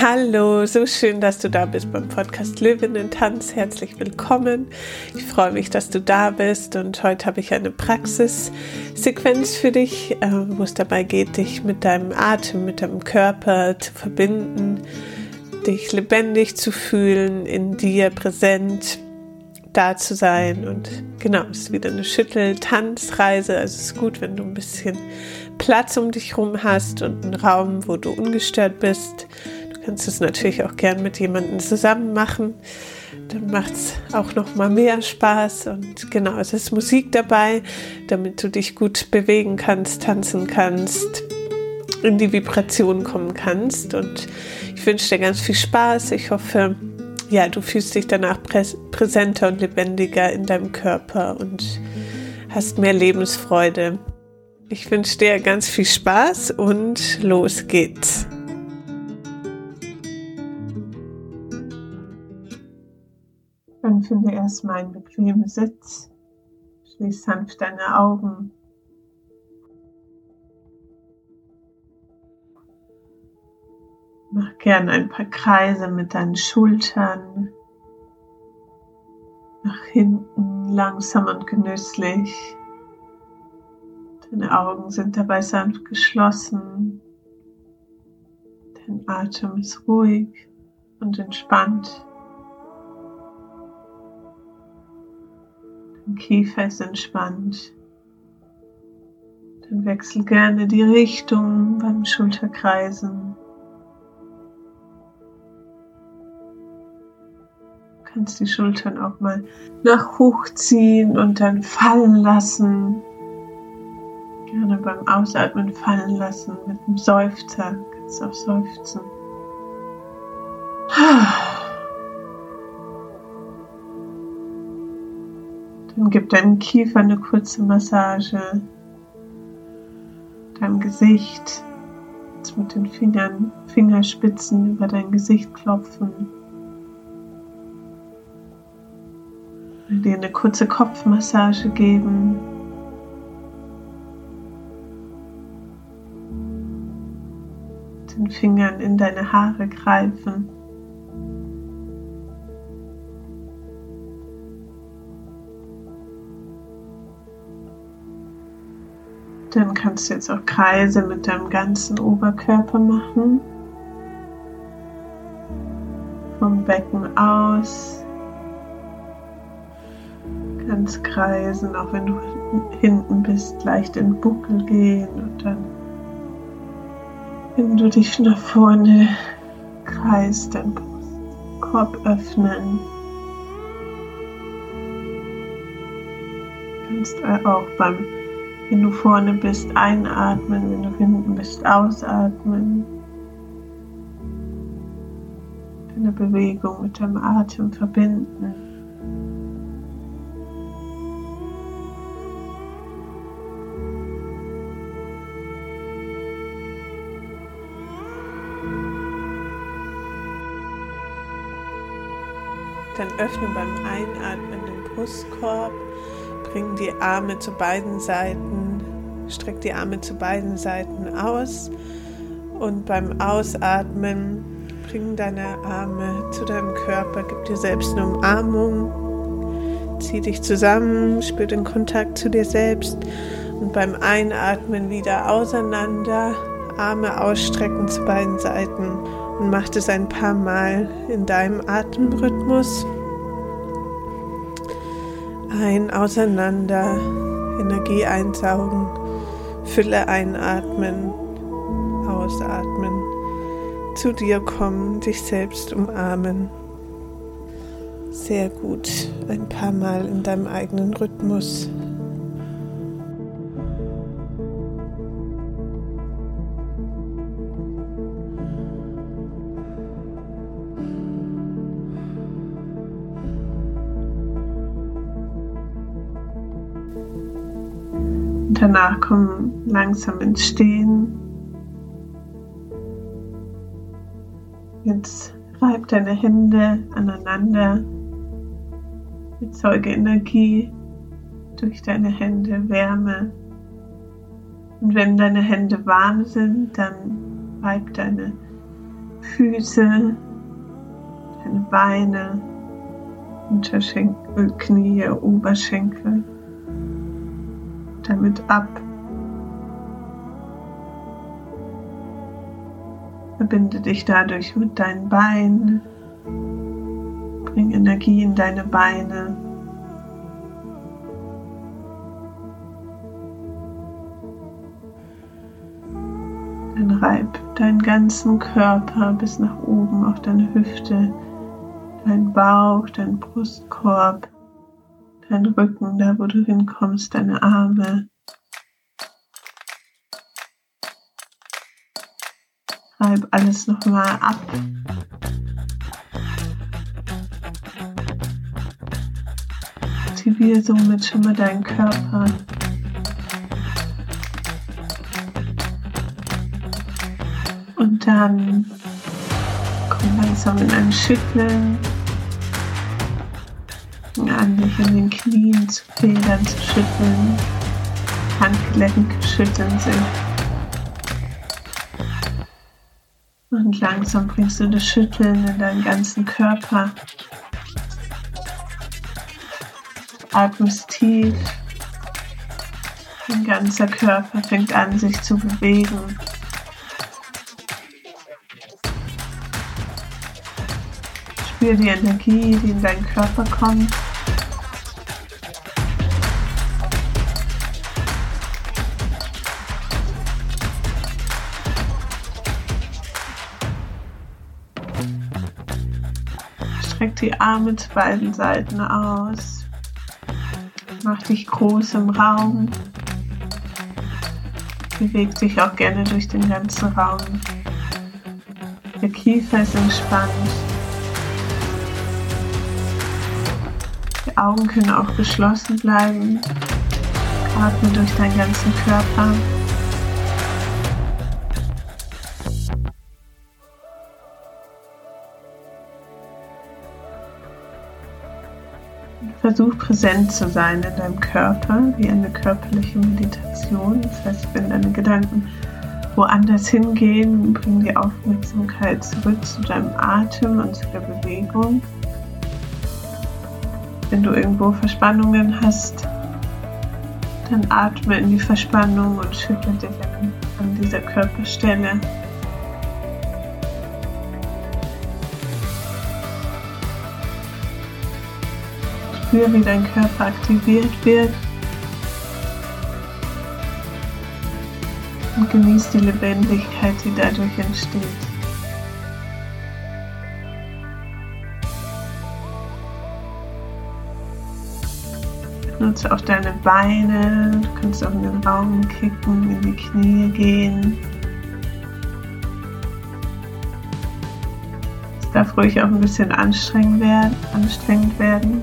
Hallo, so schön, dass du da bist beim Podcast Löwen in Tanz. Herzlich willkommen. Ich freue mich, dass du da bist und heute habe ich eine Praxissequenz für dich, äh, wo es dabei geht, dich mit deinem Atem, mit deinem Körper zu verbinden, dich lebendig zu fühlen, in dir präsent da zu sein und genau, es ist wieder eine Schüttel-Tanzreise. Also es ist gut, wenn du ein bisschen Platz um dich herum hast und einen Raum, wo du ungestört bist kannst es natürlich auch gern mit jemandem zusammen machen. Dann macht es auch noch mal mehr Spaß. Und genau, es ist Musik dabei, damit du dich gut bewegen kannst, tanzen kannst, in die Vibration kommen kannst. Und ich wünsche dir ganz viel Spaß. Ich hoffe, ja, du fühlst dich danach präsenter und lebendiger in deinem Körper und hast mehr Lebensfreude. Ich wünsche dir ganz viel Spaß und los geht's. Finde erstmal einen bequemen Sitz. Schließ sanft deine Augen. Mach gern ein paar Kreise mit deinen Schultern. Nach hinten langsam und genüsslich. Deine Augen sind dabei sanft geschlossen. Dein Atem ist ruhig und entspannt. Kiefer ist entspannt. Dann wechsel gerne die Richtung beim Schulterkreisen. Du kannst die Schultern auch mal nach hoch ziehen und dann fallen lassen. Gerne beim Ausatmen fallen lassen mit einem Seufzer. Kannst auch seufzen. Dann gib deinem Kiefer eine kurze Massage, deinem Gesicht, jetzt mit den Fingern, Fingerspitzen über dein Gesicht klopfen. Dir eine kurze Kopfmassage geben. Den Fingern in deine Haare greifen. Dann kannst du jetzt auch Kreise mit deinem ganzen Oberkörper machen. Vom Becken aus. Ganz kreisen, auch wenn du hinten bist, leicht in Buckel gehen und dann, wenn du dich nach vorne kreist, deinen Korb öffnen. Du kannst auch beim wenn du vorne bist, einatmen, wenn du hinten bist, ausatmen. Deine Bewegung mit dem Atem verbinden. Dann öffne beim Einatmen den Brustkorb Bring die Arme zu beiden Seiten, streck die Arme zu beiden Seiten aus und beim Ausatmen bring deine Arme zu deinem Körper, gib dir selbst eine Umarmung, zieh dich zusammen, spür den Kontakt zu dir selbst und beim Einatmen wieder auseinander, Arme ausstrecken zu beiden Seiten und mach das ein paar Mal in deinem Atemrhythmus ein, auseinander, Energie einsaugen, Fülle einatmen, ausatmen, zu dir kommen, dich selbst umarmen. Sehr gut, ein paar Mal in deinem eigenen Rhythmus. Komm langsam ins Stehen. Jetzt reib deine Hände aneinander. Erzeuge Energie durch deine Hände, Wärme. Und wenn deine Hände warm sind, dann reib deine Füße, deine Beine, Unterschenkel, Knie, Oberschenkel. Damit ab. Verbinde dich dadurch mit deinen Beinen. Bring Energie in deine Beine. Dann reib deinen ganzen Körper bis nach oben auf deine Hüfte, dein Bauch, dein Brustkorb, dein Rücken, da wo du hinkommst, deine Arme. Reib alles nochmal ab. Aktiviere somit schon mal deinen Körper. Und dann komm langsam in ein Schütteln. An dich in den Knien zu federn, zu schütteln. Handgelenke schütteln sich. Und langsam bringst du das Schütteln in deinen ganzen Körper. Atmest tief. Dein ganzer Körper fängt an, sich zu bewegen. Spür die Energie, die in deinen Körper kommt. Die Arme zu beiden Seiten aus. Mach dich groß im Raum. Bewegt sich auch gerne durch den ganzen Raum. Der Kiefer ist entspannt. Die Augen können auch geschlossen bleiben. Atme durch deinen ganzen Körper. Versuch präsent zu sein in deinem Körper, wie eine körperliche Meditation. Das heißt, wenn deine Gedanken woanders hingehen, bring die Aufmerksamkeit zurück zu deinem Atem und zu der Bewegung. Wenn du irgendwo Verspannungen hast, dann atme in die Verspannung und schüttle dich an dieser Körperstelle. Spür, wie dein Körper aktiviert wird. Und genieß die Lebendigkeit, die dadurch entsteht. Nutze auch deine Beine. Du kannst auch in den Raum kicken, in die Knie gehen. Es darf ruhig auch ein bisschen anstrengend werden. Anstrengend werden.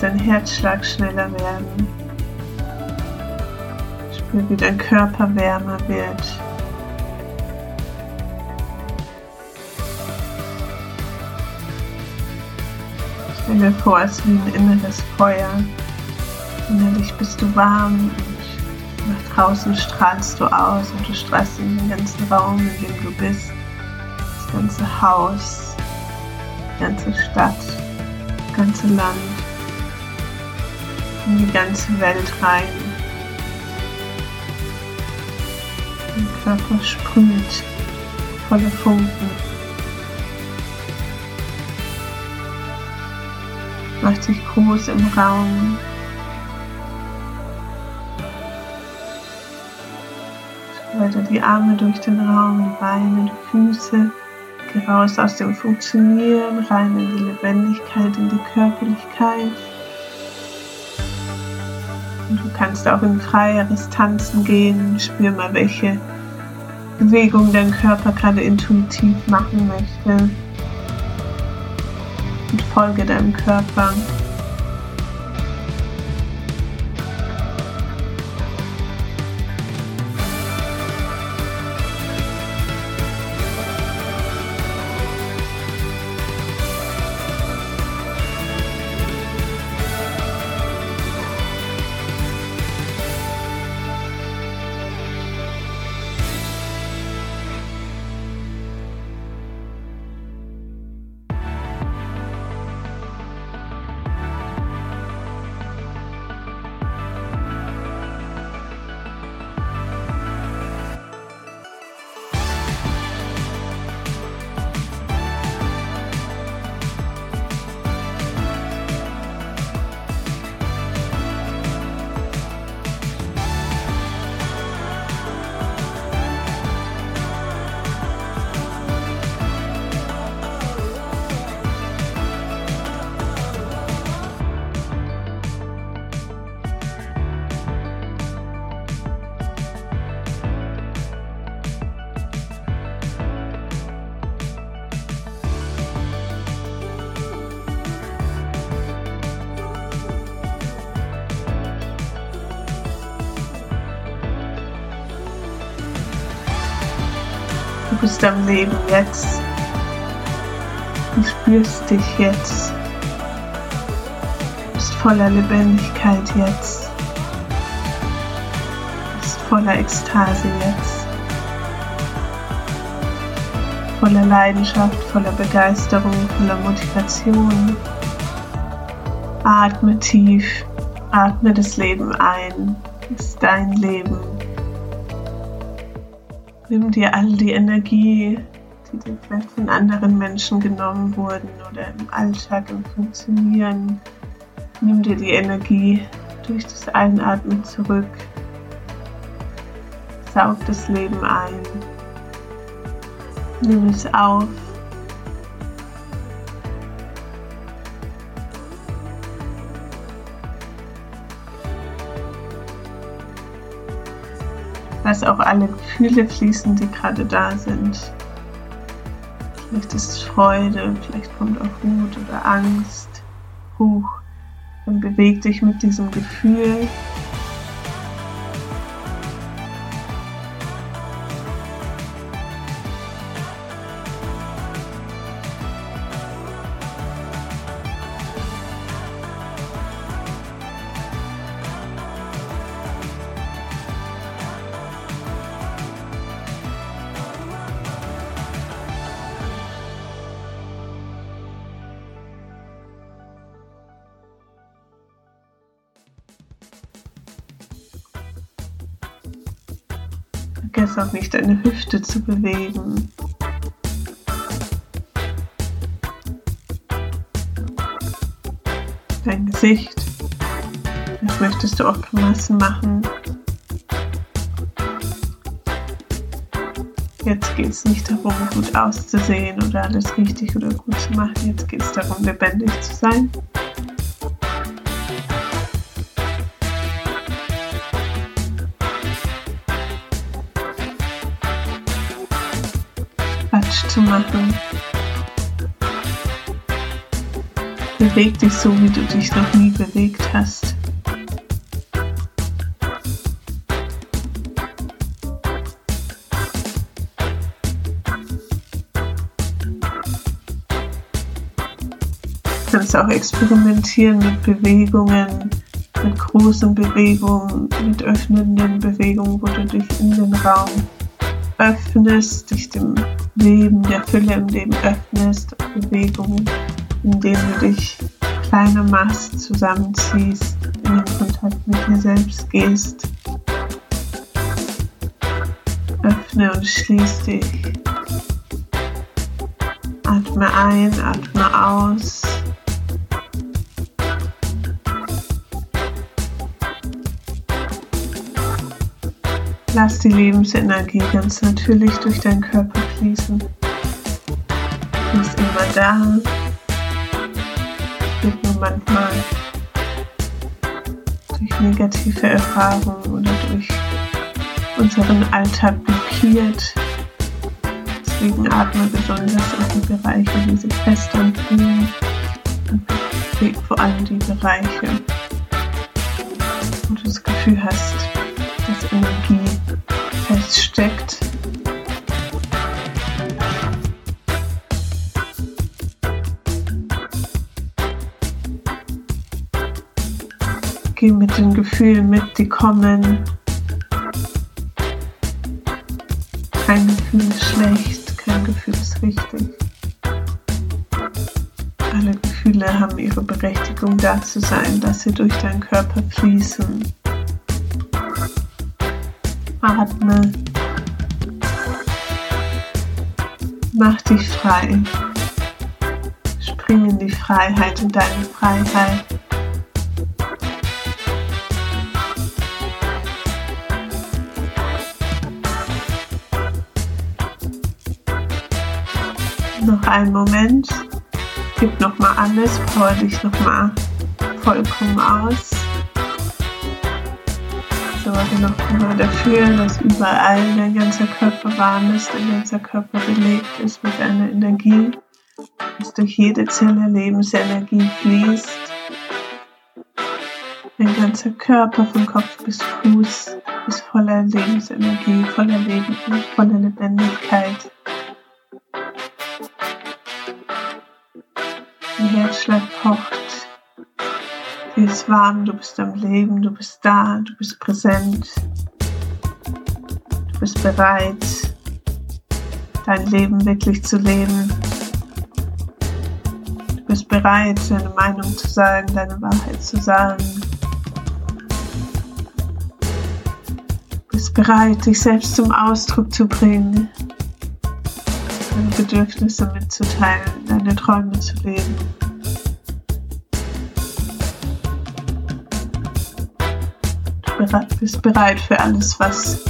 Lass dein Herzschlag schneller werden. Spür, wie dein Körper wärmer wird. Stell dir vor, es ist wie ein inneres Feuer. Innerlich bist du warm und nach draußen strahlst du aus und du strahlst in den ganzen Raum, in dem du bist. Das ganze Haus, die ganze Stadt, das ganze Land, in die ganze Welt rein. Dein Körper sprüht voller Funken. macht sich groß im Raum. Weiter die Arme durch den Raum, die Beine, die Füße. Geh raus aus dem Funktionieren, rein in die Lebendigkeit, in die Körperlichkeit. Du kannst auch in freieres Tanzen gehen. Spür mal, welche Bewegung dein Körper gerade intuitiv machen möchte und folge deinem Körper. Bist am Leben jetzt. Du spürst dich jetzt. Du bist voller Lebendigkeit jetzt. Du bist voller Ekstase jetzt. Voller Leidenschaft, voller Begeisterung, voller Motivation. Atme tief, atme das Leben ein. Ist dein Leben. Nimm dir all die Energie, die dir vielleicht von anderen Menschen genommen wurden oder im Alltag, im Funktionieren. Nimm dir die Energie durch das Einatmen zurück. Saug das Leben ein. Nimm es auf. Lass auch alle Gefühle fließen, die gerade da sind. Vielleicht ist es Freude, vielleicht kommt auch Wut oder Angst hoch. Dann beweg dich mit diesem Gefühl Vergiss auch nicht, deine Hüfte zu bewegen. Dein Gesicht. Vielleicht möchtest du auch Grimassen machen. Jetzt geht es nicht darum, gut auszusehen oder alles richtig oder gut zu machen. Jetzt geht es darum, lebendig zu sein. Zu machen. Beweg dich so, wie du dich noch nie bewegt hast. Du kannst auch experimentieren mit Bewegungen, mit großen Bewegungen, mit öffnenden Bewegungen, wo du dich in den Raum öffnest, dich dem Leben, der Fülle im Leben öffnest, Bewegung, indem du dich kleiner machst, zusammenziehst, in den Kontakt mit dir selbst gehst. Öffne und schließ dich. Atme ein, atme aus. Lass die Lebensenergie ganz natürlich durch deinen Körper fließen. Du bist immer da. Wird nur manchmal durch negative Erfahrungen oder durch unseren Alltag blockiert. Deswegen atme besonders in die Bereiche, die sich fest anfühlen. Und vor allem die Bereiche, wo du das Gefühl hast, dass Energie feststeckt. Geh mit den Gefühlen mit, die kommen. Kein Gefühl ist schlecht, kein Gefühl ist richtig. Alle Gefühle haben ihre Berechtigung da zu sein, dass sie durch deinen Körper fließen. Atme. Mach dich frei. Spring in die Freiheit, in deine Freiheit. Noch einen Moment. Gib nochmal alles, power dich nochmal vollkommen aus Leute noch gerade fühlen, dass überall dein ganzer Körper warm ist, dein ganzer Körper belegt ist mit einer Energie, dass durch jede Zelle Lebensenergie fließt. Dein ganzer Körper von Kopf bis Fuß ist voller Lebensenergie, voller Leben, voller Lebendigkeit. Dein Herzschlag pocht. Sie ist warm, du bist am Leben, du bist da, du bist präsent. Du bist bereit, dein Leben wirklich zu leben. Du bist bereit, deine Meinung zu sagen, deine Wahrheit zu sagen. Du bist bereit, dich selbst zum Ausdruck zu bringen deine Bedürfnisse mitzuteilen, deine Träume zu leben. Bist bereit für alles, was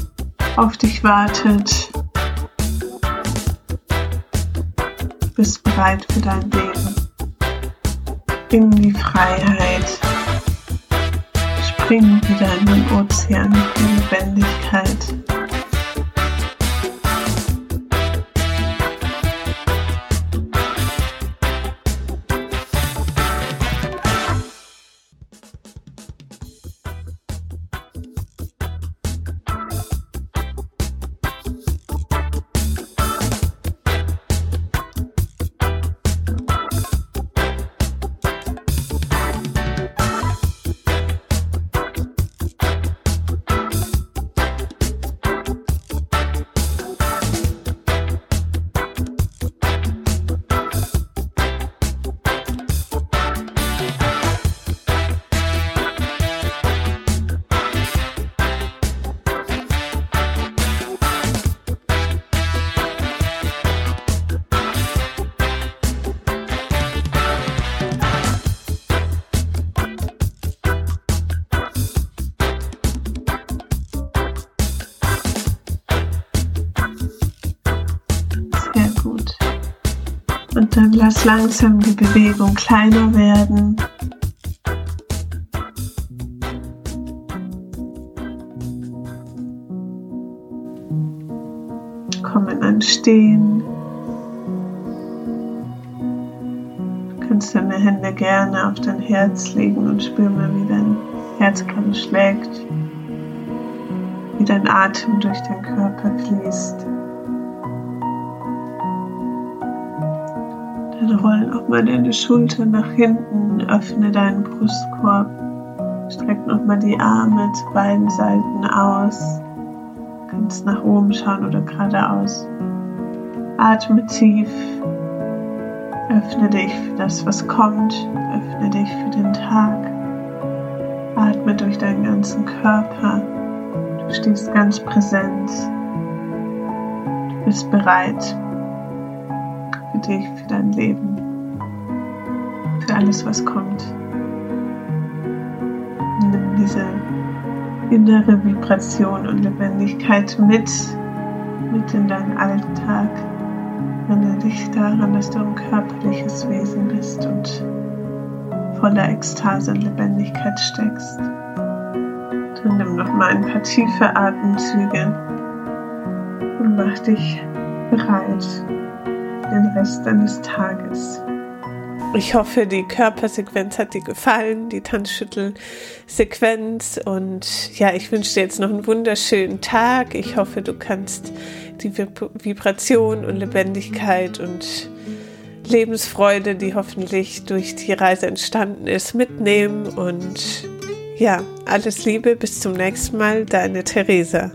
auf dich wartet. Bist bereit für dein Leben. In die Freiheit. Spring wieder in den Ozean Lass langsam die Bewegung kleiner werden. Komm in ein Stehen. Du kannst deine Hände gerne auf dein Herz legen und spür mal, wie dein Herz gerade schlägt, wie dein Atem durch den Körper fließt. Roll nochmal deine Schulter nach hinten, öffne deinen Brustkorb, streck nochmal die Arme zu beiden Seiten aus. Kannst nach oben schauen oder geradeaus. Atme tief, öffne dich für das, was kommt, öffne dich für den Tag. Atme durch deinen ganzen Körper. Du stehst ganz präsent. Du bist bereit für dich, für dein Leben, für alles, was kommt. Nimm diese innere Vibration und Lebendigkeit mit, mit in deinen Alltag. Erinnere dich daran, dass du ein körperliches Wesen bist und voller Ekstase und Lebendigkeit steckst. Dann nimm noch mal ein paar tiefe Atemzüge und mach dich bereit den Rest deines Tages. Ich hoffe, die Körpersequenz hat dir gefallen, die Tanzschüttelsequenz. Und ja, ich wünsche dir jetzt noch einen wunderschönen Tag. Ich hoffe, du kannst die Vibration und Lebendigkeit und Lebensfreude, die hoffentlich durch die Reise entstanden ist, mitnehmen. Und ja, alles Liebe, bis zum nächsten Mal, deine Theresa.